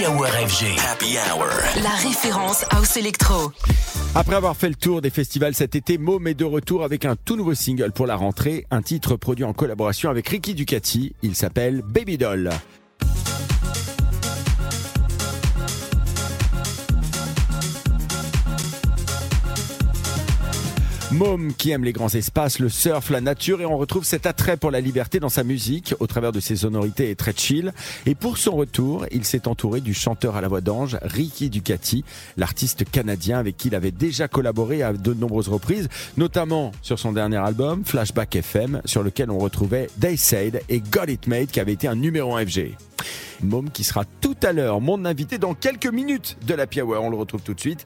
Happy Hour FG. Happy Hour. La référence House Electro. Après avoir fait le tour des festivals cet été, Môme est de retour avec un tout nouveau single pour la rentrée, un titre produit en collaboration avec Ricky Ducati. Il s'appelle Baby Doll. Môme qui aime les grands espaces, le surf, la nature et on retrouve cet attrait pour la liberté dans sa musique au travers de ses sonorités très chill. Et pour son retour, il s'est entouré du chanteur à la voix d'ange Ricky Ducati, l'artiste canadien avec qui il avait déjà collaboré à de nombreuses reprises, notamment sur son dernier album Flashback FM sur lequel on retrouvait They Said et Got It Made qui avait été un numéro 1 FG. Môme qui sera tout à l'heure mon invité dans quelques minutes de la Hour. On le retrouve tout de suite.